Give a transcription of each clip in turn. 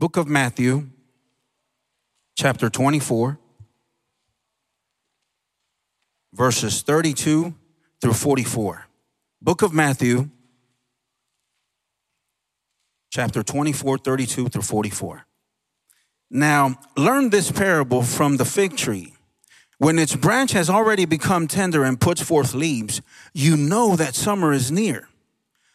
Book of Matthew, chapter 24, verses 32 through 44. Book of Matthew, chapter 24, 32 through 44. Now, learn this parable from the fig tree. When its branch has already become tender and puts forth leaves, you know that summer is near.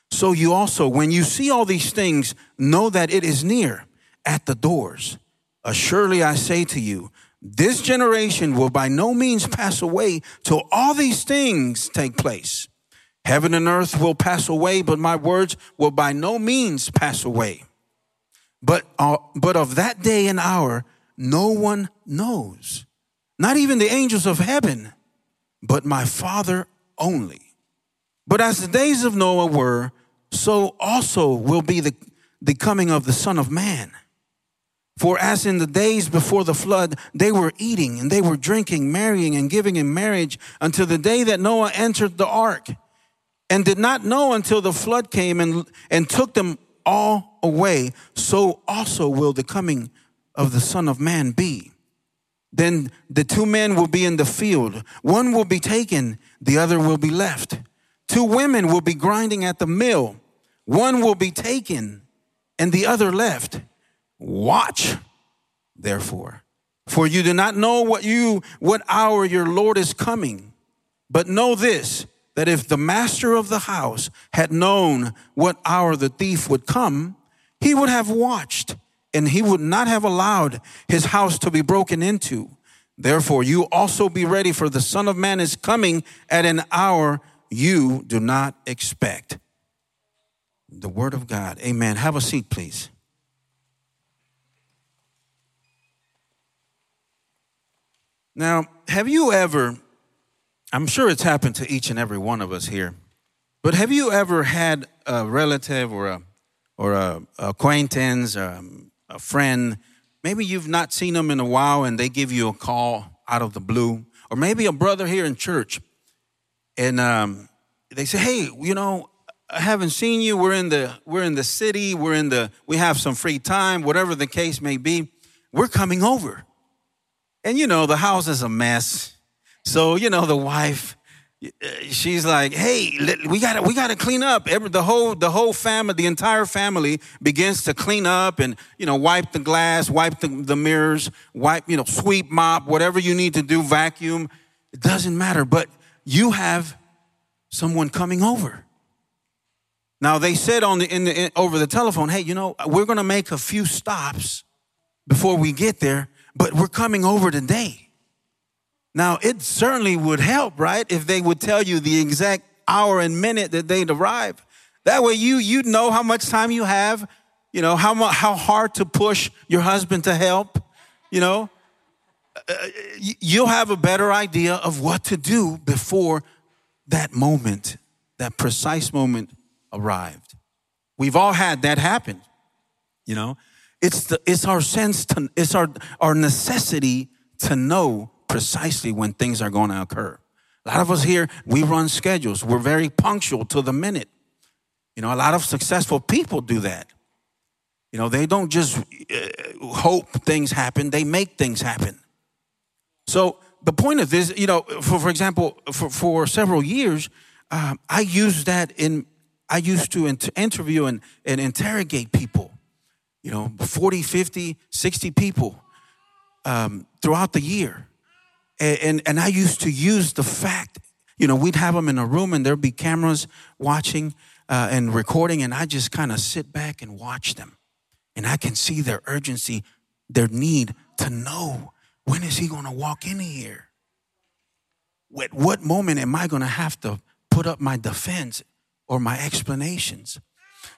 So you also, when you see all these things, know that it is near at the doors. Assuredly, I say to you, this generation will by no means pass away till all these things take place. Heaven and earth will pass away, but my words will by no means pass away. But, uh, but of that day and hour, no one knows, not even the angels of heaven, but my Father only. But as the days of Noah were, so also will be the, the coming of the Son of Man. For as in the days before the flood, they were eating and they were drinking, marrying and giving in marriage until the day that Noah entered the ark and did not know until the flood came and, and took them all away, so also will the coming of the Son of Man be. Then the two men will be in the field. One will be taken, the other will be left. Two women will be grinding at the mill. One will be taken, and the other left. Watch, therefore, for you do not know what you what hour your Lord is coming. But know this that if the master of the house had known what hour the thief would come, he would have watched and he would not have allowed his house to be broken into. Therefore, you also be ready, for the Son of Man is coming at an hour you do not expect. The Word of God. Amen. Have a seat, please. Now, have you ever I'm sure it's happened to each and every one of us here. But have you ever had a relative or a or a acquaintance, or a friend? Maybe you've not seen them in a while, and they give you a call out of the blue, or maybe a brother here in church, and um, they say, "Hey, you know, I haven't seen you. We're in the we're in the city. We're in the we have some free time. Whatever the case may be, we're coming over." And you know, the house is a mess so, you know, the wife, uh, she's like, "Hey, we got to we got to clean up." Every the whole the whole family, the entire family begins to clean up and you know wipe the glass, wipe the, the mirrors, wipe you know sweep, mop, whatever you need to do, vacuum. It doesn't matter, but you have someone coming over. Now they said on the, in the in, over the telephone, "Hey, you know, we're going to make a few stops before we get there, but we're coming over today." Now, it certainly would help, right, if they would tell you the exact hour and minute that they'd arrive. That way you you know how much time you have, you know, how how hard to push your husband to help, you know. Uh, uh you'll have a better idea of what to do before that moment, that precise moment arrived. We've all had that happen, you know. It's the it's our sense to it's our our necessity to know precisely when things are going to occur. A lot of us here, we run schedules. We're very punctual to the minute. You know, a lot of successful people do that. You know, they don't just uh, hope things happen, they make things happen. So the point of this, you know, for, for example, for, for several years, um, I used that in, I used to inter- interview and, and interrogate people, you know, 40, 50, 60 people um, throughout the year. And, and, and I used to use the fact, you know, we'd have them in a room and there'd be cameras watching uh, and recording, and I just kind of sit back and watch them. And I can see their urgency, their need to know when is he going to walk in here? At what moment am I going to have to put up my defense or my explanations?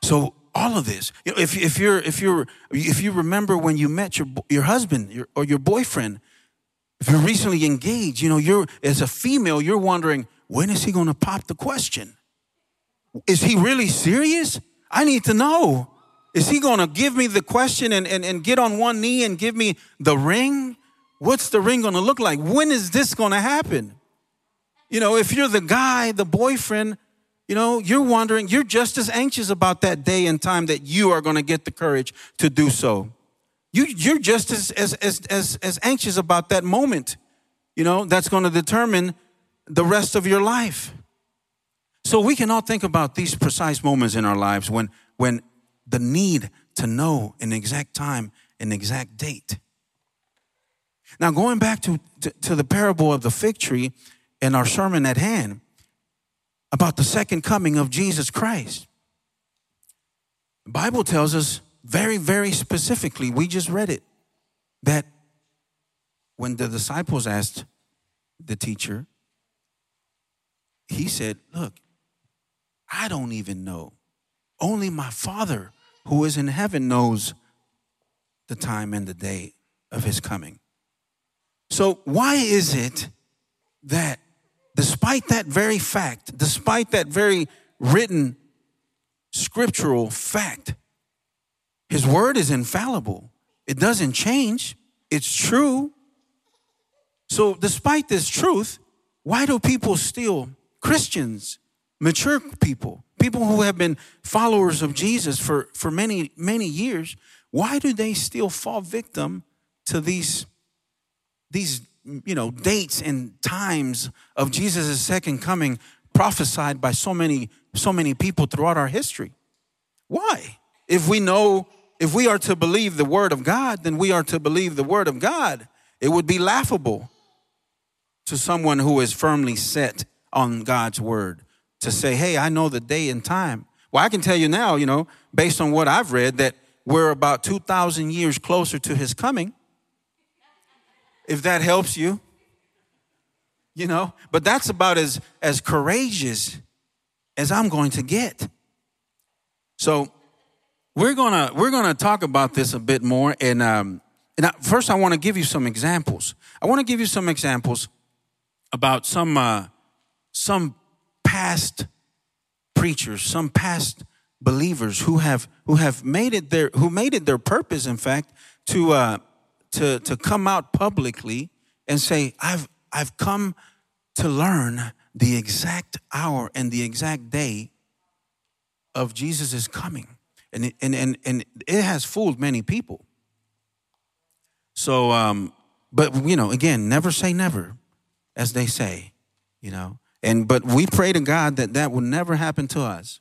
So all of this, you know, if, if you're if you're if you remember when you met your your husband your, or your boyfriend, if you're recently engaged, you know, you're as a female, you're wondering, when is he going to pop the question? Is he really serious? I need to know. Is he going to give me the question and, and, and get on one knee and give me the ring? What's the ring going to look like? When is this going to happen? You know, if you're the guy, the boyfriend, you know, you're wondering, you're just as anxious about that day and time that you are going to get the courage to do so. you, you're just as, as, as, as, as anxious about that moment, you know, that's going to determine the rest of your life. So we can all think about these precise moments in our lives when, when the need to know an exact time, an exact date. Now, going back to, to, to the parable of the fig tree and our sermon at hand about the second coming of Jesus Christ, the Bible tells us very, very specifically, we just read it, that when the disciples asked the teacher, he said, Look, I don't even know. Only my Father who is in heaven knows the time and the day of his coming. So, why is it that despite that very fact, despite that very written scriptural fact, his word is infallible. It doesn't change. It's true. So, despite this truth, why do people still, Christians, mature people, people who have been followers of Jesus for, for many, many years, why do they still fall victim to these, these you know, dates and times of Jesus' second coming prophesied by so many, so many people throughout our history? Why? If we know if we are to believe the word of God, then we are to believe the word of God. It would be laughable to someone who is firmly set on God's word to say, hey, I know the day and time. Well, I can tell you now, you know, based on what I've read, that we're about 2,000 years closer to his coming. If that helps you, you know, but that's about as, as courageous as I'm going to get. So we're gonna we're gonna talk about this a bit more, and um, and I, first I want to give you some examples. I want to give you some examples about some uh, some past preachers, some past believers who have who have made it their who made it their purpose, in fact, to uh, to to come out publicly and say, "I've I've come to learn the exact hour and the exact day of Jesus' coming." and it, and, and, and it has fooled many people. So, um, but you know, again, never say never, as they say, you know. And but we pray to God that that will never happen to us.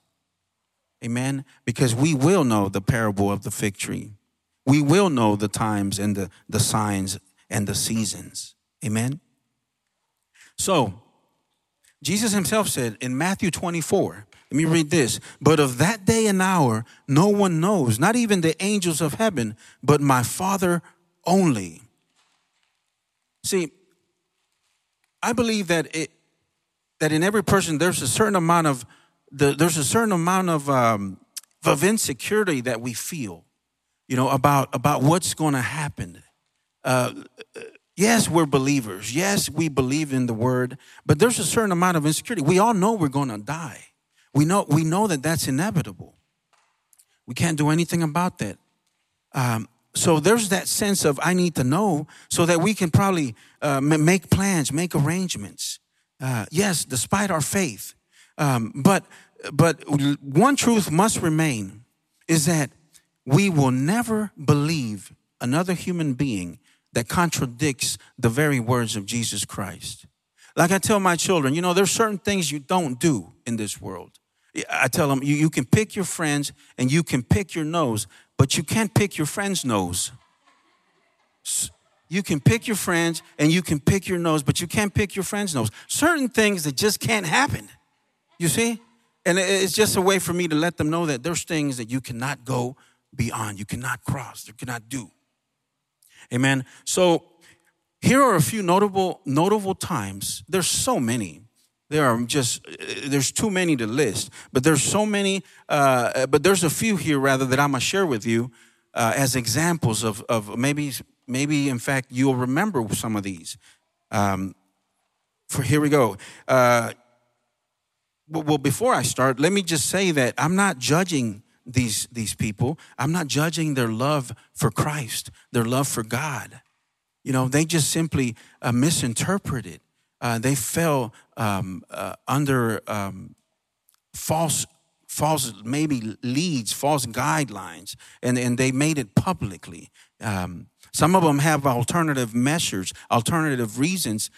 Amen. Because we will know the parable of the fig tree. We will know the times and the, the signs and the seasons. Amen. So, Jesus himself said in Matthew 24, let me read this. But of that day and hour, no one knows, not even the angels of heaven, but my Father only. See, I believe that it, that in every person there's a certain amount of the, there's a certain amount of um, of insecurity that we feel, you know, about about what's going to happen. Uh, yes, we're believers. Yes, we believe in the word, but there's a certain amount of insecurity. We all know we're going to die. We know, we know that that's inevitable. We can't do anything about that. Um, so there's that sense of I need to know so that we can probably uh, make plans, make arrangements. Uh, yes, despite our faith. Um, but, but one truth must remain is that we will never believe another human being that contradicts the very words of Jesus Christ. Like I tell my children, you know, there's certain things you don't do in this world. I tell them, you, you can pick your friends and you can pick your nose, but you can't pick your friend's nose. You can pick your friends and you can pick your nose, but you can't pick your friend's nose. Certain things that just can't happen. You see? And it's just a way for me to let them know that there's things that you cannot go beyond, you cannot cross, you cannot do. Amen. So here are a few notable notable times. There's so many there are just there's too many to list, but there's so many. Uh, but there's a few here rather that I'm gonna share with you uh, as examples of of maybe maybe in fact you'll remember some of these. Um, for here we go. Uh, well, before I start, let me just say that I'm not judging these these people. I'm not judging their love for Christ, their love for God. You know, they just simply uh, misinterpreted uh, they fell um, uh, under um, false false maybe leads false guidelines and, and they made it publicly Um, some of them have alternative measures, alternative reasons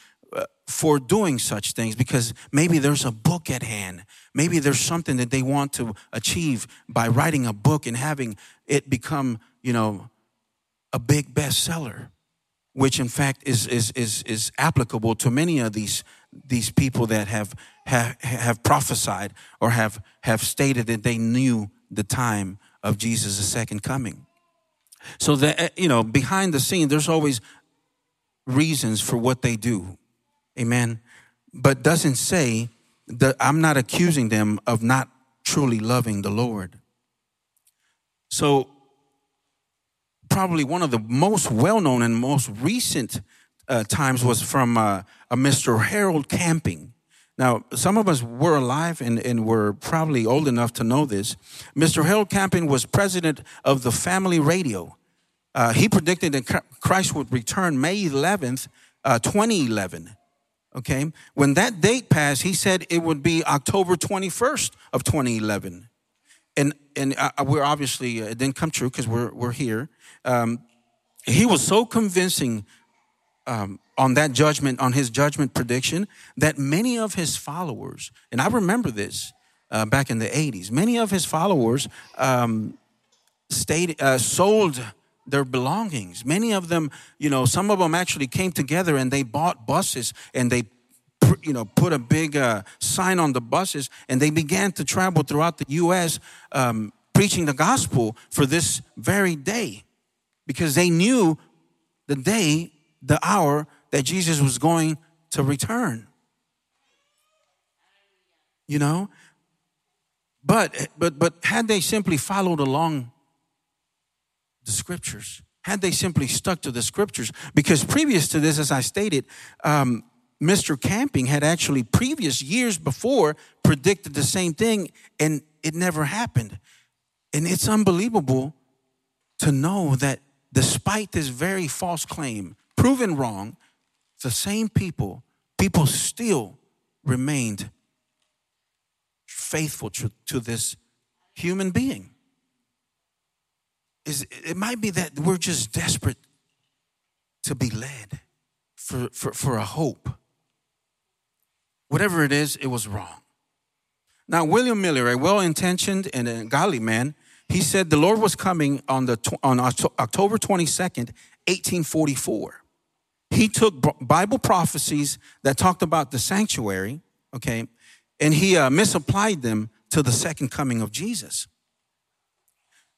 for doing such things because maybe there's a book at hand. Maybe there's something that they want to achieve by writing a book and having it become, you know, a big bestseller, which in fact is, is, is, is applicable to many of these, these people that have, have, have prophesied or have, have stated that they knew the time of Jesus' second coming. So that, uh, you know, behind the scene, there's always reasons for what they do. Amen. But doesn't say that I'm not accusing them of not truly loving the Lord. So, probably one of the most well known and most recent uh, times was from uh, a Mr. Harold Camping. Now, some of us were alive and, and were probably old enough to know this. Mr. Harold Camping was president of the Family Radio. Uh, he predicted that Christ would return May 11th, uh, 2011. Okay, when that date passed, he said it would be October 21st of 2011. And, and we're obviously, uh, it didn't come true because we're, we're here. Um, he was so convincing um, on that judgment, on his judgment prediction, that many of his followers, and I remember this uh, back in the 80s, many of his followers um, stayed, uh, sold their belongings. Many of them, you know, some of them actually came together and they bought buses and they you know, put a big uh, sign on the buses, and they began to travel throughout the U.S. Um, preaching the gospel for this very day, because they knew the day, the hour that Jesus was going to return. You know? But but but had they simply followed along the scriptures, had they simply stuck to the scriptures, because previous to this, as I stated, um, Mr. Camping had actually previous years before predicted the same thing, and it never happened. And it's unbelievable to know that despite this very false claim, proven wrong, the same people, people still remained faithful to, to this human being. Is it might be that we're just desperate to be led for, for, for a hope. Whatever it is, it was wrong. Now, William Miller, a well intentioned and a godly man, he said the Lord was coming on, the, on October 22nd, 1844 he took Bible prophecies that talked about the sanctuary, okay, and he uh, misapplied them to the second coming of Jesus.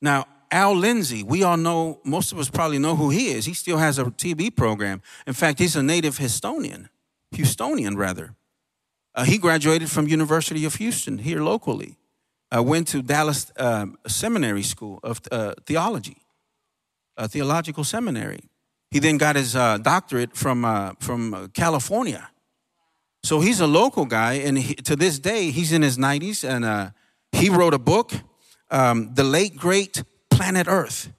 Now, Al Lindsey, we all know, most of us probably know who he is. He still has a TV program. In fact, he's a native Houstonian, Houstonian rather. Uh, he graduated from University of Houston here locally. Uh, went to Dallas um, Seminary School of uh, Theology, a theological seminary. He then got his uh, doctorate from, uh, from uh, California. So he's a local guy, and he, to this day, he's in his 90s, and uh, he wrote a book, um, The Late Great Planet Earth,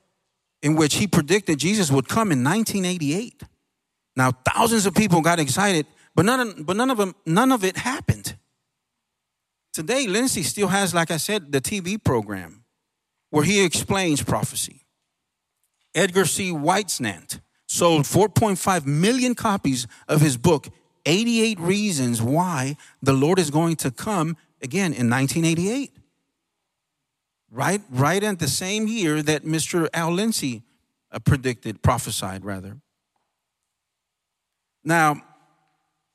in which he predicted Jesus would come in 1988. Now, thousands of people got excited, but none of, but none of, them, none of it happened. Today, Lindsey still has, like I said, the TV program where he explains prophecy. Edgar C. Whisenant sold 4.5 million copies of his book, 88 Reasons Why the Lord is Going to Come, again in 1988. Right, right at the same year that Mr. Al Lindsey uh, predicted, prophesied rather. Now,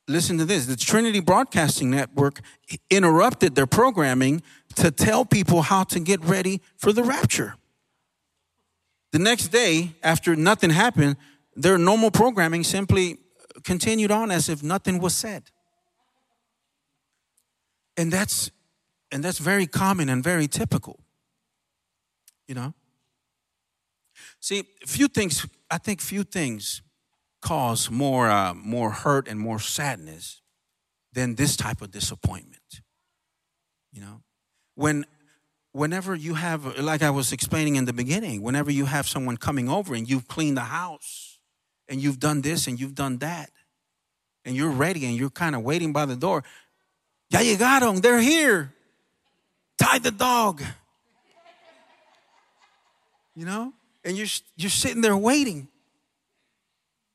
listen to this the Trinity Broadcasting Network interrupted their programming to tell people how to get ready for the rapture. The next day, after nothing happened, their normal programming simply continued on as if nothing was said. And that's and that's very common and very typical. You know? See, few things I think few things cause more uh, more hurt and more sadness than this type of disappointment. You know? When whenever you have like I was explaining in the beginning, whenever you have someone coming over and you've cleaned the house and you've done this and you've done that, and you're ready and you're kind of waiting by the door. Ya llegaron, they're here. Tie the dog. You know? and you're, you're sitting there waiting.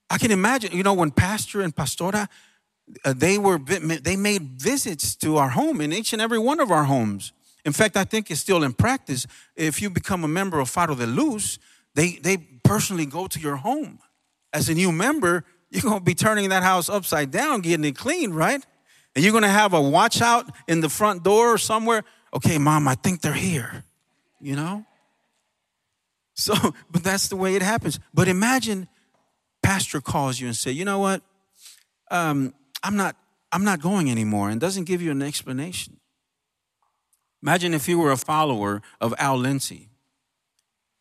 I can imagine, you know, when Pastor and Pastora, uh, they were they made visits to our home in each and every one of our homes. In fact, I think it's still in practice. If you become a member of Faro de Luz, they they personally go to your home. As a new member, you're gonna be turning that house upside down, getting it clean, right? And you're gonna have a watch out in the front door or somewhere. Okay, mom, I think they're here. You know? So, but that's the way it happens. But imagine pastor calls you and say, you know what? Um, I'm not, I'm not going anymore, and doesn't give you an explanation. Imagine if you were a follower of Al Lindsey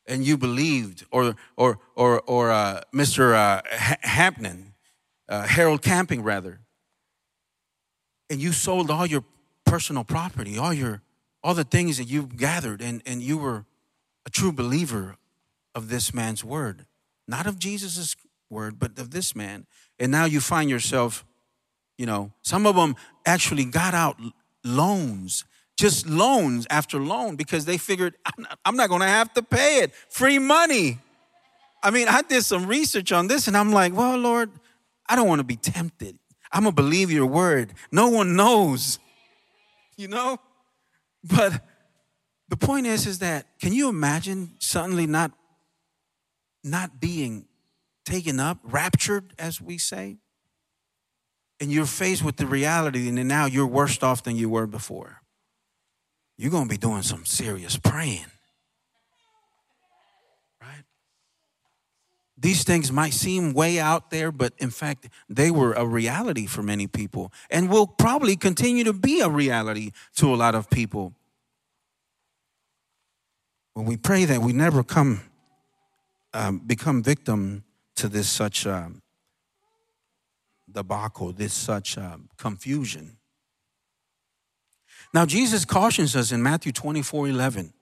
and you believed, or or or or uh, Mr. Uh, Hampton, uh, Harold Camping rather, and you sold all your personal property, all your all the things that you've gathered, and and you were a true believer of this man's word, not of Jesus' word, but of this man. And now you find yourself, you know, some of them actually got out loans, just loans after loan, because they figured, I'm not, I'm not going to have to pay it. Free money. I mean, I did some research on this and I'm like, well, Lord, I don't want to be tempted. I'm going to believe your word. No one knows, you know? But the point is, is that can you imagine suddenly not not being taken up, raptured, as we say, and you're faced with the reality, and now you're worse off than you were before, you're going to be doing some serious praying. Right? These things might seem way out there, but in fact, they were a reality for many people and will probably continue to be a reality to a lot of people. When we pray that we never come um, become victim to this such um, debacle, this such um, confusion. Now, Jesus cautions us in Matthew 24 11.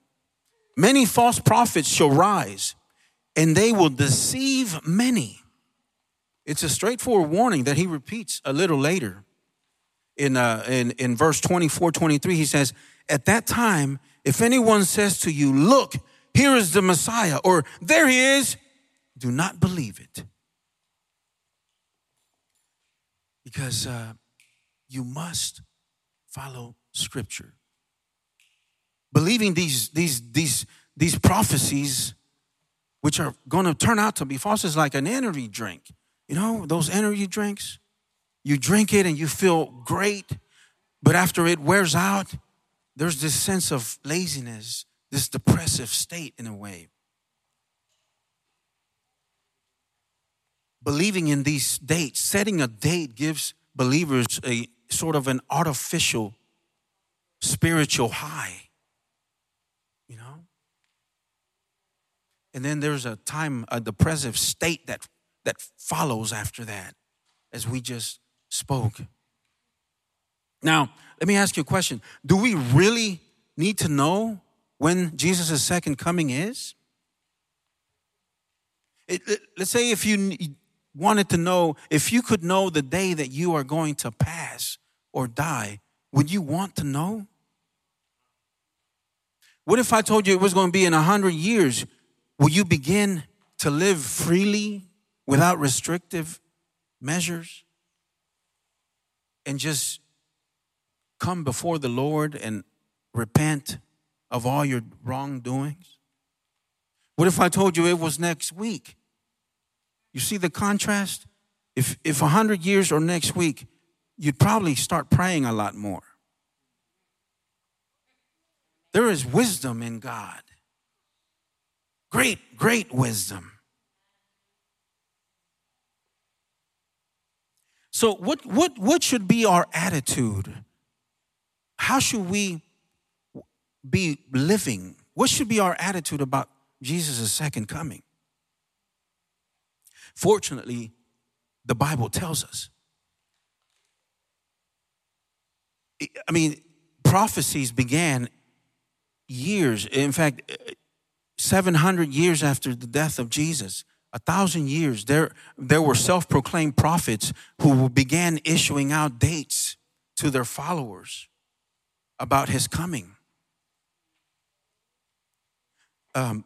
Many false prophets shall rise, and they will deceive many. It's a straightforward warning that he repeats a little later. In, uh, in, in verse 24 23, he says, At that time, if anyone says to you, Look, here is the Messiah, or there he is, do not believe it. Because uh, you must follow Scripture. Believing these, these, these, these prophecies, which are going to turn out to be false, is like an energy drink. You know, those energy drinks? You drink it and you feel great, but after it wears out, there's this sense of laziness this depressive state in a way. Believing in these dates, setting a date gives believers a sort of an artificial spiritual high, you know? And then there's a time, a depressive state that, that follows after that, as we just spoke. Now, let me ask you a question. Do we really need to know when Jesus' second coming is? It, it, let's say if you wanted to know, if you could know the day that you are going to pass or die, would you want to know? What if I told you it was going to be in a hundred years? Will you begin to live freely without restrictive measures and just come before the Lord and repent of all your wrongdoings? What if I told you it was next week? You see the contrast? If if a hundred years or next week, you'd probably start praying a lot more. There is wisdom in God. Great, great wisdom. So what what what should be our attitude? How should we be living? What should be our attitude about Jesus' second coming? Fortunately, the Bible tells us. I mean, prophecies began years, in fact, 700 years after the death of Jesus, a thousand years, there, there were self proclaimed prophets who began issuing out dates to their followers about his coming um,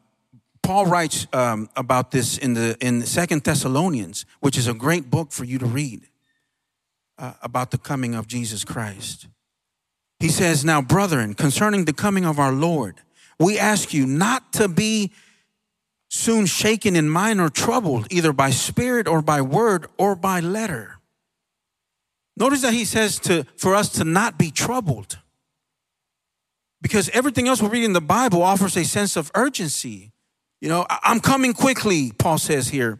Paul writes um, about this in the in Second Thessalonians, which is a great book for you to read uh, about the coming of Jesus Christ. He says, "Now, brethren, concerning the coming of our Lord, we ask you not to be soon shaken in mind or troubled, either by spirit or by word or by letter." Notice that he says to for us to not be troubled. Because everything else we read in the Bible offers a sense of urgency. You know, I'm coming quickly, Paul says here.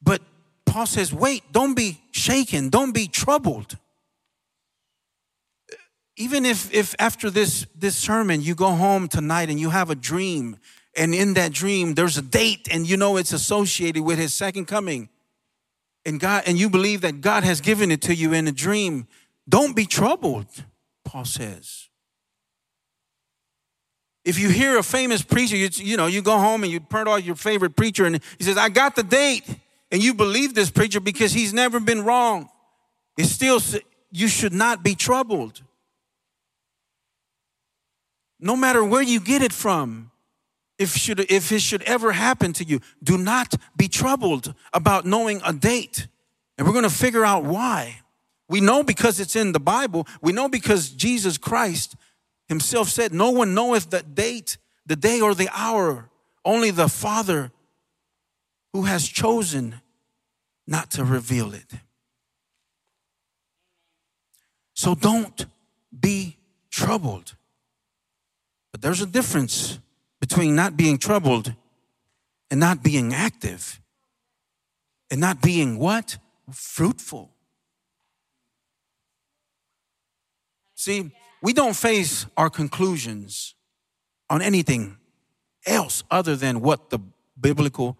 But Paul says, wait, don't be shaken, don't be troubled. Even if, if after this, this sermon you go home tonight and you have a dream, and in that dream there's a date and you know it's associated with his second coming, and God and you believe that God has given it to you in a dream, don't be troubled, Paul says. If you hear a famous preacher, you, you know, you go home and you print out your favorite preacher and he says, I got the date. And you believe this preacher because he's never been wrong. It's still, you should not be troubled. No matter where you get it from, if, should, if it should ever happen to you, do not be troubled about knowing a date. And we're going to figure out why. We know because it's in the Bible. We know because Jesus Christ himself said, No one knoweth the date, the day or the hour, only the Father who has chosen not to reveal it. So don't be troubled. But there's a difference between not being troubled and not being active and not being what? Fruitful. See, we don't face our conclusions on anything else other than what the biblical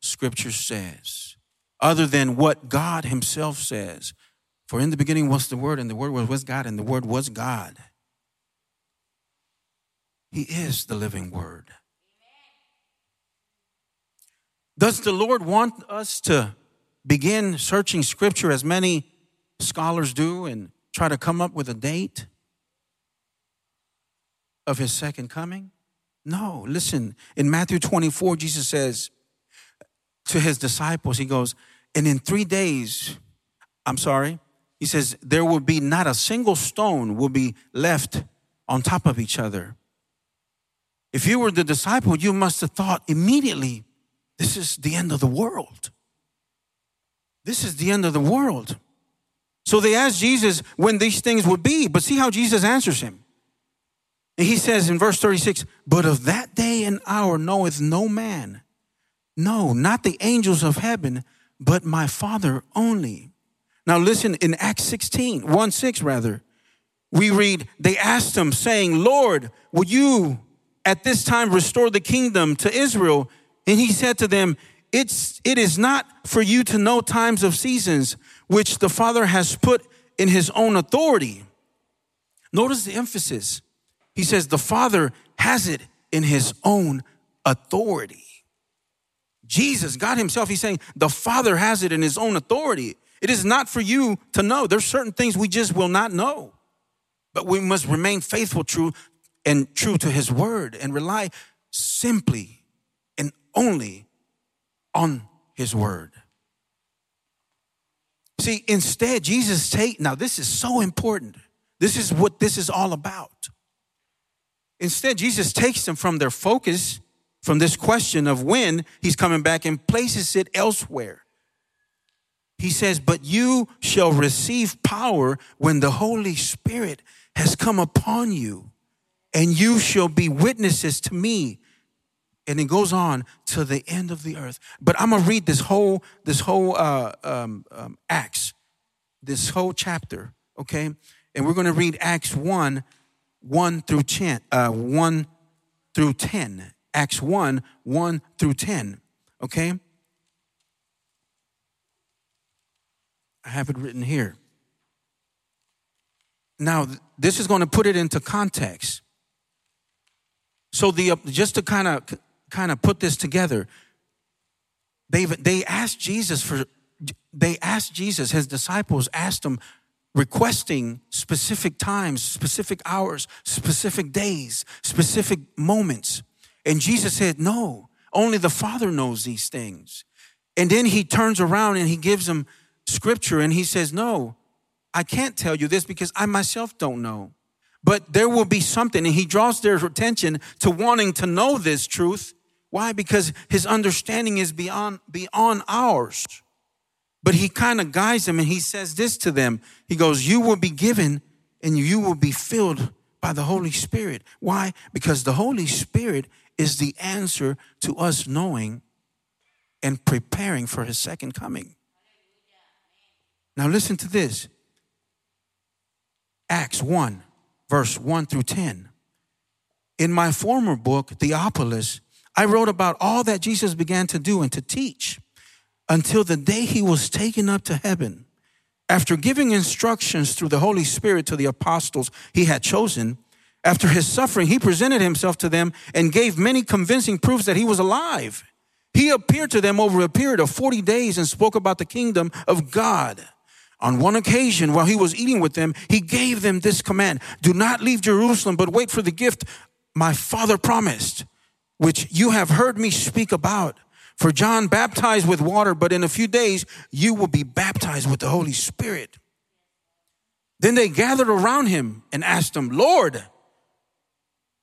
scripture says, other than what God Himself says. For in the beginning was the Word, and the Word was with God, and the Word was God. He is the living Word. Does the Lord want us to begin searching Scripture as many scholars do and try to come up with a date? Of his second coming? No, listen, in Matthew 24, Jesus says to his disciples, He goes, and in three days, I'm sorry, He says, there will be not a single stone will be left on top of each other. If you were the disciple, you must have thought immediately, this is the end of the world. This is the end of the world. So they asked Jesus when these things would be, but see how Jesus answers him. And he says in verse 36, But of that day and hour knoweth no man, no, not the angels of heaven, but my Father only. Now listen, in Acts 16, 1 6 rather, we read, They asked him, saying, Lord, will you at this time restore the kingdom to Israel? And he said to them, it's, it is not for you to know times of seasons which the Father has put in his own authority. Notice the emphasis. He says the Father has it in his own authority. Jesus, God Himself, He's saying the Father has it in His own authority. It is not for you to know. There's certain things we just will not know. But we must remain faithful, true, and true to His word and rely simply and only on His word. See, instead, Jesus take now this is so important. This is what this is all about. Instead, Jesus takes them from their focus, from this question of when he's coming back, and places it elsewhere. He says, But you shall receive power when the Holy Spirit has come upon you, and you shall be witnesses to me. And it goes on to the end of the earth. But I'm gonna read this whole this whole uh, um, um, Acts, this whole chapter, okay? And we're gonna read Acts one 1 through 10, uh, 1 through 10. Acts 1, 1 through 10. Okay? I have it written here. Now, this is going to put it into context. So the just to kind of kind of put this together, they they asked Jesus for they asked Jesus, his disciples asked him requesting specific times, specific hours, specific days, specific moments. And Jesus said, No, only the Father knows these things. And then he turns around and he gives them scripture and he says, No, I can't tell you this because I myself don't know. But there will be something. And he draws their attention to wanting to know this truth. Why? Because his understanding is beyond, beyond ours. But he kind of guides them and he says this to them. He goes, You will be given and you will be filled by the Holy Spirit. Why? Because the Holy Spirit is the answer to us knowing and preparing for his second coming. Now, listen to this Acts 1, verse 1 through 10. In my former book, Theophilus, I wrote about all that Jesus began to do and to teach until the day he was taken up to heaven. After giving instructions through the Holy Spirit to the apostles he had chosen, after his suffering, he presented himself to them and gave many convincing proofs that he was alive. He appeared to them over a period of 40 days and spoke about the kingdom of God. On one occasion, while he was eating with them, he gave them this command Do not leave Jerusalem, but wait for the gift my father promised, which you have heard me speak about. For John baptized with water, but in a few days you will be baptized with the Holy Spirit. Then they gathered around him and asked him, Lord,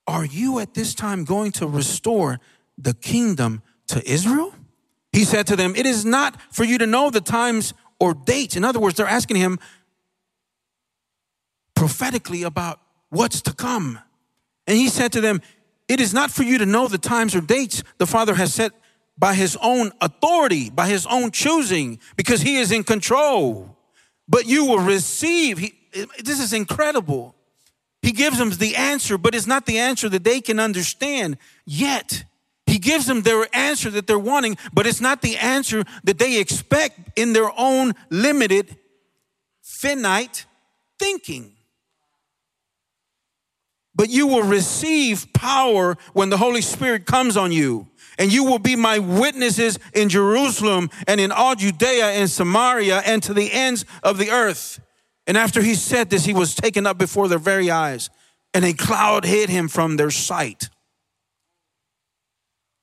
are you at this time going to restore the kingdom to Israel? He said to them, It is not for you to know the times or dates. In other words, they're asking him prophetically about what's to come. And he said to them, It is not for you to know the times or dates the Father has set by his own authority, by his own choosing, because he is in control. But you will receive. He, this is incredible. He gives them the answer, but it's not the answer that they can understand yet. He gives them their answer that they're wanting, but it's not the answer that they expect in their own limited, finite thinking. But you will receive power when the Holy Spirit comes on you. And you will be my witnesses in Jerusalem and in all Judea and Samaria and to the ends of the earth. And after he said this, he was taken up before their very eyes, and a cloud hid him from their sight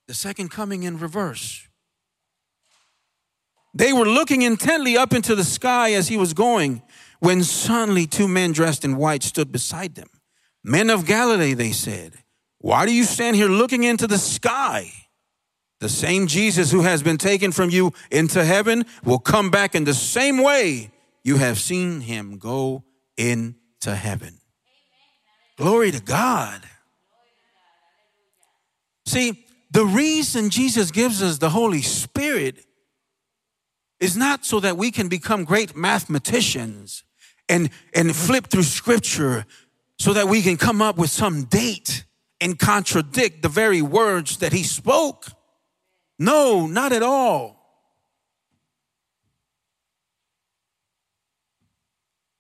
the second coming in reverse. They were looking intently up into the sky as he was going when suddenly two men dressed in white stood beside them. Men of Galilee, they said, why do you stand here looking into the sky? The same Jesus who has been taken from you into heaven will come back in the same way you have seen him go into heaven. Glory to God. See, the reason Jesus gives us the Holy Spirit is not so that we can become great mathematicians and, and flip through scripture so that we can come up with some date and contradict the very words that he spoke. No, not at all.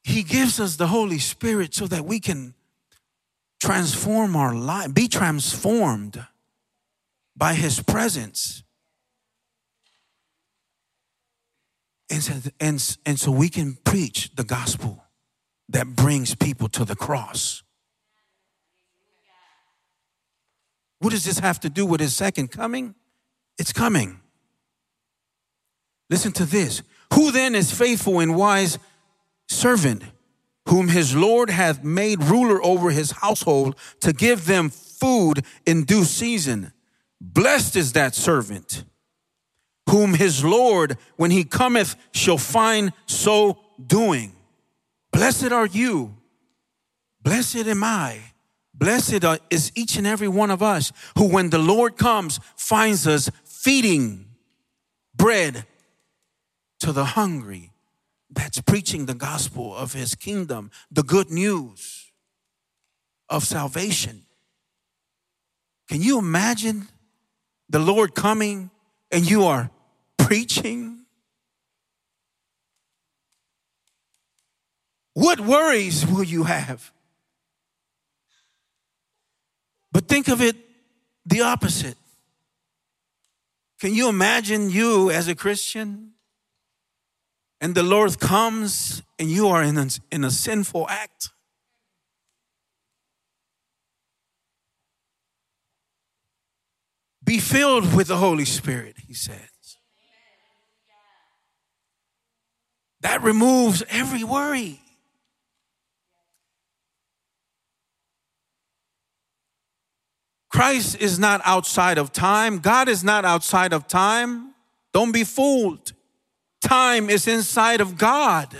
He gives us the Holy Spirit so that we can transform our life, be transformed by his presence. And so, and, and so we can preach the gospel that brings people to the cross. What does this have to do with his second coming? It's coming. Listen to this. Who then is faithful and wise servant, whom his Lord hath made ruler over his household to give them food in due season? Blessed is that servant whom his Lord, when he cometh, shall find so doing. Blessed are you. Blessed am I. Blessed is each and every one of us who, when the Lord comes, finds us feeding bread to the hungry. That's preaching the gospel of his kingdom, the good news of salvation. Can you imagine the Lord coming and you are preaching? What worries will you have? But think of it the opposite. Can you imagine you as a Christian and the Lord comes and you are in a, in a sinful act? Be filled with the Holy Spirit, he says. That removes every worry. Christ is not outside of time. God is not outside of time. Don't be fooled. Time is inside of God.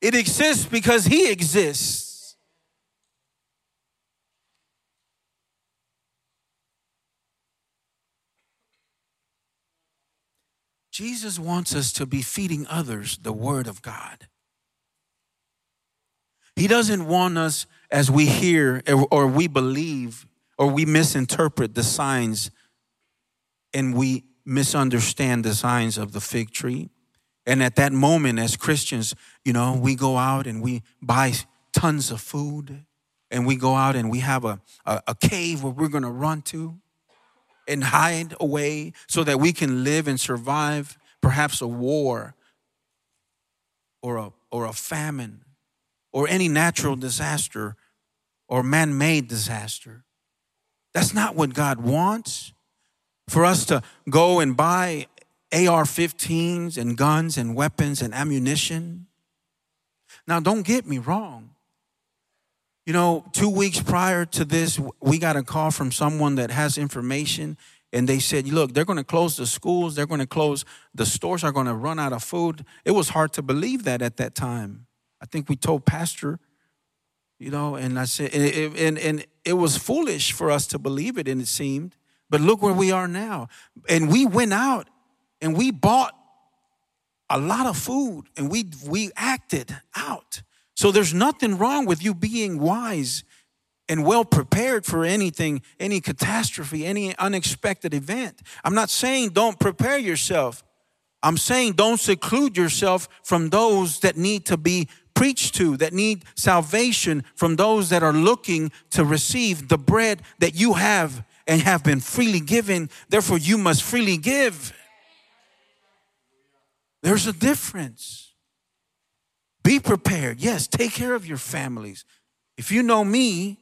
It exists because He exists. Jesus wants us to be feeding others the Word of God. He doesn't want us as we hear or we believe or we misinterpret the signs and we misunderstand the signs of the fig tree. And at that moment, as Christians, you know, we go out and we buy tons of food and we go out and we have a, a, a cave where we're going to run to and hide away so that we can live and survive perhaps a war or a, or a famine or any natural disaster or man made disaster. That's not what God wants. For us to go and buy AR 15s and guns and weapons and ammunition. Now, don't get me wrong. You know, two weeks prior to this, we got a call from someone that has information, and they said, Look, they're going to close the schools, they're going to close, the stores are going to run out of food. It was hard to believe that at that time. I think we told Pastor, you know, and I said, and, and, and it was foolish for us to believe it, and it seemed. But look where we are now. And we went out and we bought a lot of food and we, we acted out. So there's nothing wrong with you being wise and well prepared for anything, any catastrophe, any unexpected event. I'm not saying don't prepare yourself. I'm saying don't seclude yourself from those that need to be preached to, that need salvation, from those that are looking to receive the bread that you have and have been freely given. Therefore, you must freely give. There's a difference. Be prepared. Yes, take care of your families. If you know me,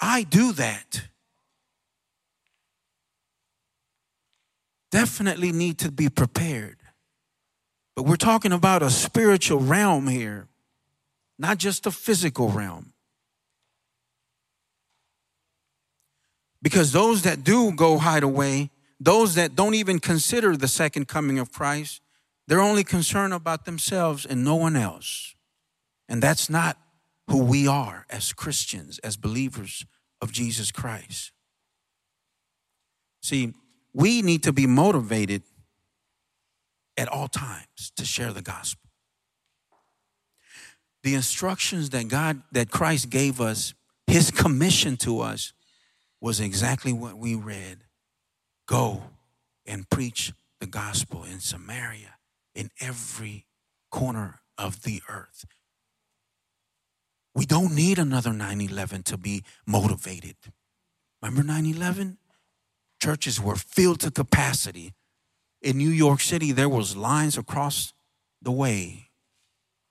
I do that. Definitely need to be prepared. But we're talking about a spiritual realm here, not just a physical realm. Because those that do go hide away, those that don't even consider the second coming of Christ, they're only concerned about themselves and no one else. And that's not who we are as Christians, as believers of Jesus Christ. See, we need to be motivated at all times to share the gospel. The instructions that God, that Christ gave us, his commission to us, was exactly what we read. Go and preach the gospel in Samaria in every corner of the earth. We don't need another 9 11 to be motivated. Remember 9 11? Churches were filled to capacity. In New York City, there was lines across the way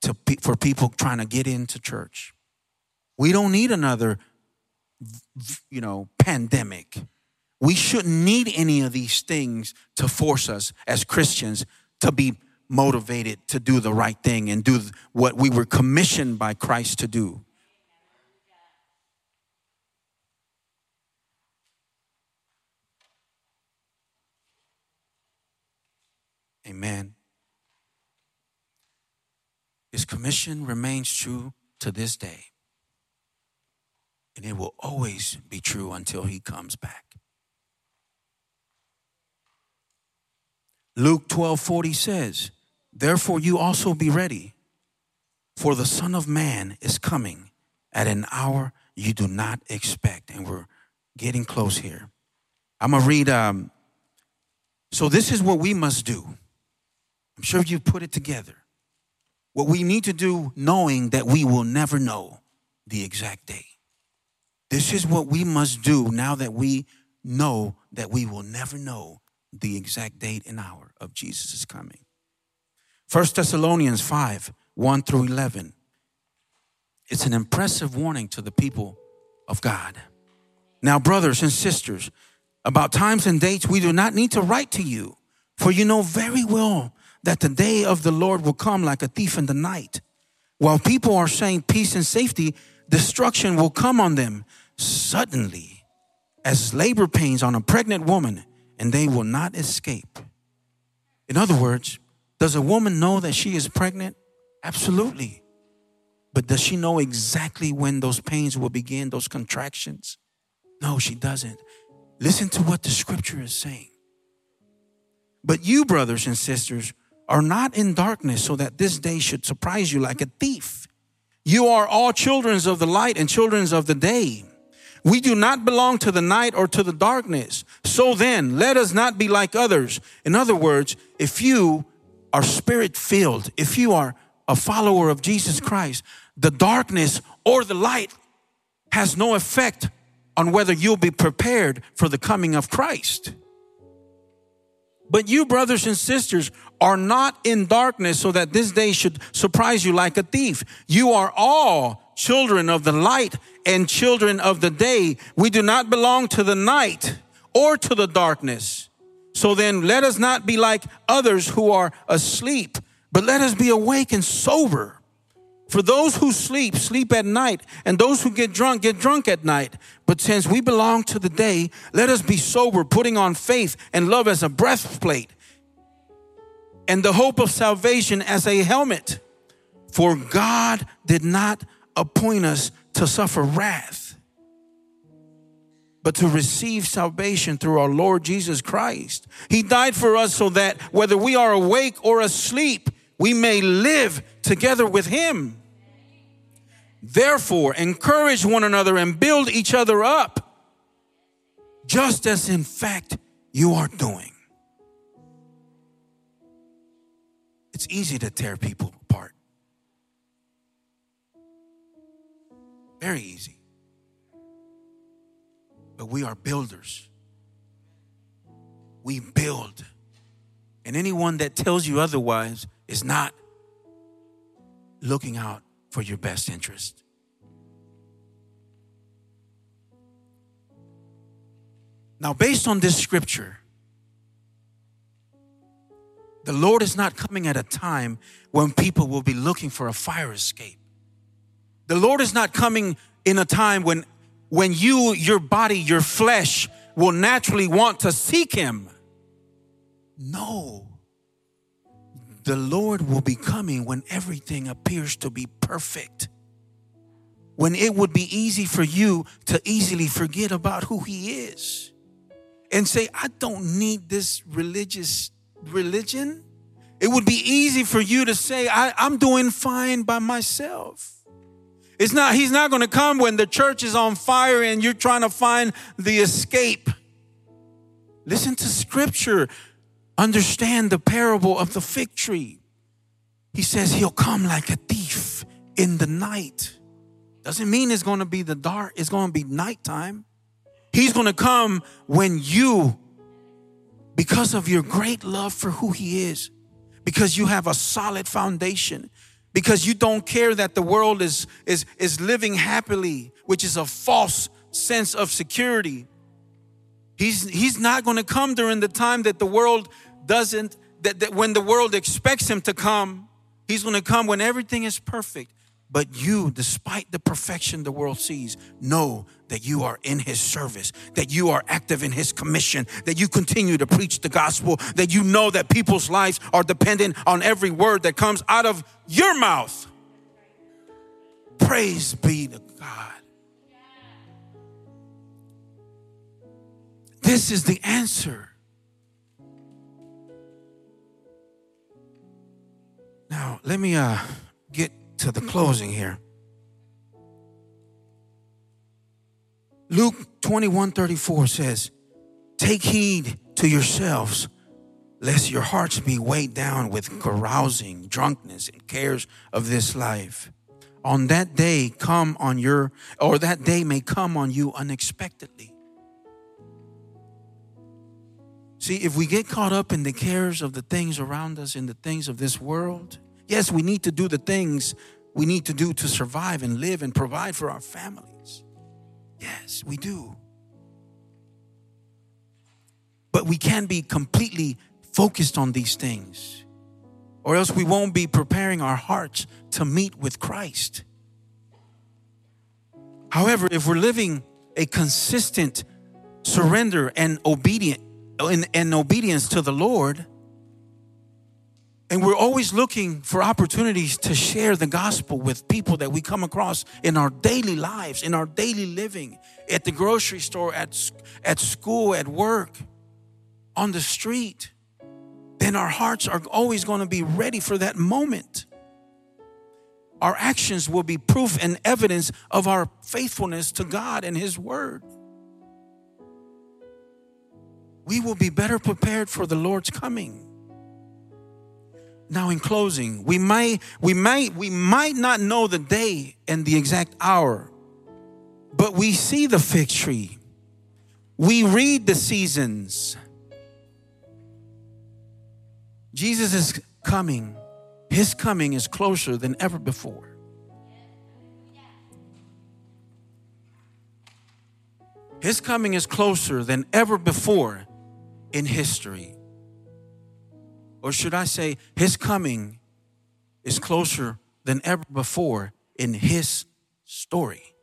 to, for people trying to get into church. We don't need another, you know, pandemic. We shouldn't need any of these things to force us as Christians to be motivated to do the right thing and do what we were commissioned by Christ to do. Amen. His commission remains true to this day. And it will always be true until he comes back. Luke 12 40 says, Therefore, you also be ready, for the Son of Man is coming at an hour you do not expect. And we're getting close here. I'm going to read. Um, so, this is what we must do. I'm sure you put it together. What we need to do, knowing that we will never know the exact day. This is what we must do now that we know that we will never know the exact date and hour of Jesus' coming. 1 Thessalonians 5 1 through 11. It's an impressive warning to the people of God. Now, brothers and sisters, about times and dates we do not need to write to you, for you know very well that the day of the Lord will come like a thief in the night. While people are saying peace and safety, destruction will come on them suddenly as labor pains on a pregnant woman, and they will not escape. In other words, does a woman know that she is pregnant? Absolutely. But does she know exactly when those pains will begin, those contractions? No, she doesn't. Listen to what the scripture is saying. But you, brothers and sisters, are not in darkness so that this day should surprise you like a thief. You are all children of the light and children of the day. We do not belong to the night or to the darkness. So then, let us not be like others. In other words, if you are spirit filled, if you are a follower of Jesus Christ, the darkness or the light has no effect on whether you'll be prepared for the coming of Christ. But you, brothers and sisters, are not in darkness so that this day should surprise you like a thief. You are all children of the light and children of the day. We do not belong to the night or to the darkness. So then let us not be like others who are asleep, but let us be awake and sober. For those who sleep, sleep at night, and those who get drunk, get drunk at night. But since we belong to the day, let us be sober, putting on faith and love as a breastplate, and the hope of salvation as a helmet. For God did not appoint us to suffer wrath, but to receive salvation through our Lord Jesus Christ. He died for us so that whether we are awake or asleep, we may live together with him. Therefore, encourage one another and build each other up, just as in fact you are doing. It's easy to tear people apart. Very easy. But we are builders. We build. And anyone that tells you otherwise is not looking out for your best interest. Now, based on this scripture, the Lord is not coming at a time when people will be looking for a fire escape. The Lord is not coming in a time when when you your body, your flesh will naturally want to seek him. No the Lord will be coming when everything appears to be perfect. When it would be easy for you to easily forget about who He is and say, I don't need this religious religion. It would be easy for you to say, I, am doing fine by myself. It's not, he's not going to come when the church is on fire and you're trying to find the escape. Listen to scripture understand the parable of the fig tree. He says he'll come like a thief in the night. Doesn't mean it's going to be the dark, it's going to be nighttime. He's going to come when you, because of your great love for who he is, because you have a solid foundation, because you don't care that the world is, is, is living happily, which is a false sense of security. He's, he's not going to come during the time that the world doesn't, that, that when the world expects him to come, he's going to come when everything is perfect. But you, despite the perfection the world sees, know that you are in his service, that you are active in his commission, that you continue to preach the gospel, that you know that people's lives are dependent on every word that comes out of your mouth. Praise be to God. This is the answer. Now, let me uh, get to the closing here. Luke 21 34 says, Take heed to yourselves, lest your hearts be weighed down with carousing, drunkenness, and cares of this life. On that day, come on your, or that day may come on you unexpectedly. See, if we get caught up in the cares of the things around us, in the things of this world, yes, we need to do the things we need to do to survive and live and provide for our families. Yes, we do. but we can't be completely focused on these things, or else we won't be preparing our hearts to meet with Christ. However, if we're living a consistent surrender and obedient Oh, and, and obedience to the Lord, and we're always looking for opportunities to share the gospel with people that we come across in our daily lives, in our daily living, at the grocery store, at, at school, at work, on the street. Then our hearts are always going to be ready for that moment. Our actions will be proof and evidence of our faithfulness to God and His Word. We will be better prepared for the Lord's coming. Now, in closing, we might, we might, we might not know the day and the exact hour, but we see the fig tree. We read the seasons. Jesus is coming. His coming is closer than ever before. His coming is closer than ever before in history. Or should I say, his coming is closer than ever before in his story.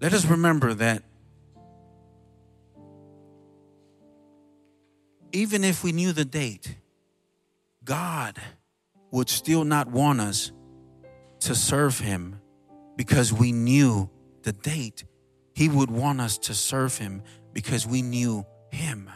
Let us remember that even if we knew the date, God would still not want us to serve him because we knew the date. He would want us to serve him because we knew him.